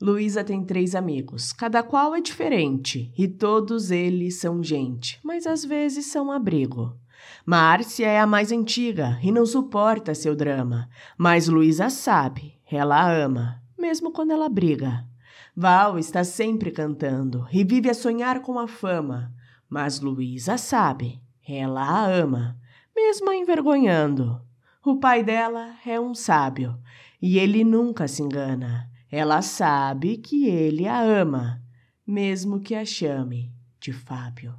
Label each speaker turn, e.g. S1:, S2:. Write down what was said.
S1: Luísa tem três amigos, cada qual é diferente, e todos eles são gente, mas às vezes são abrigo. Márcia é a mais antiga e não suporta seu drama, mas Luísa sabe, ela ama, mesmo quando ela briga. Val está sempre cantando e vive a sonhar com a fama, mas Luísa sabe, ela a ama, mesmo a envergonhando. O pai dela é um sábio e ele nunca se engana. Ela sabe que ele a ama, mesmo que a chame de Fábio.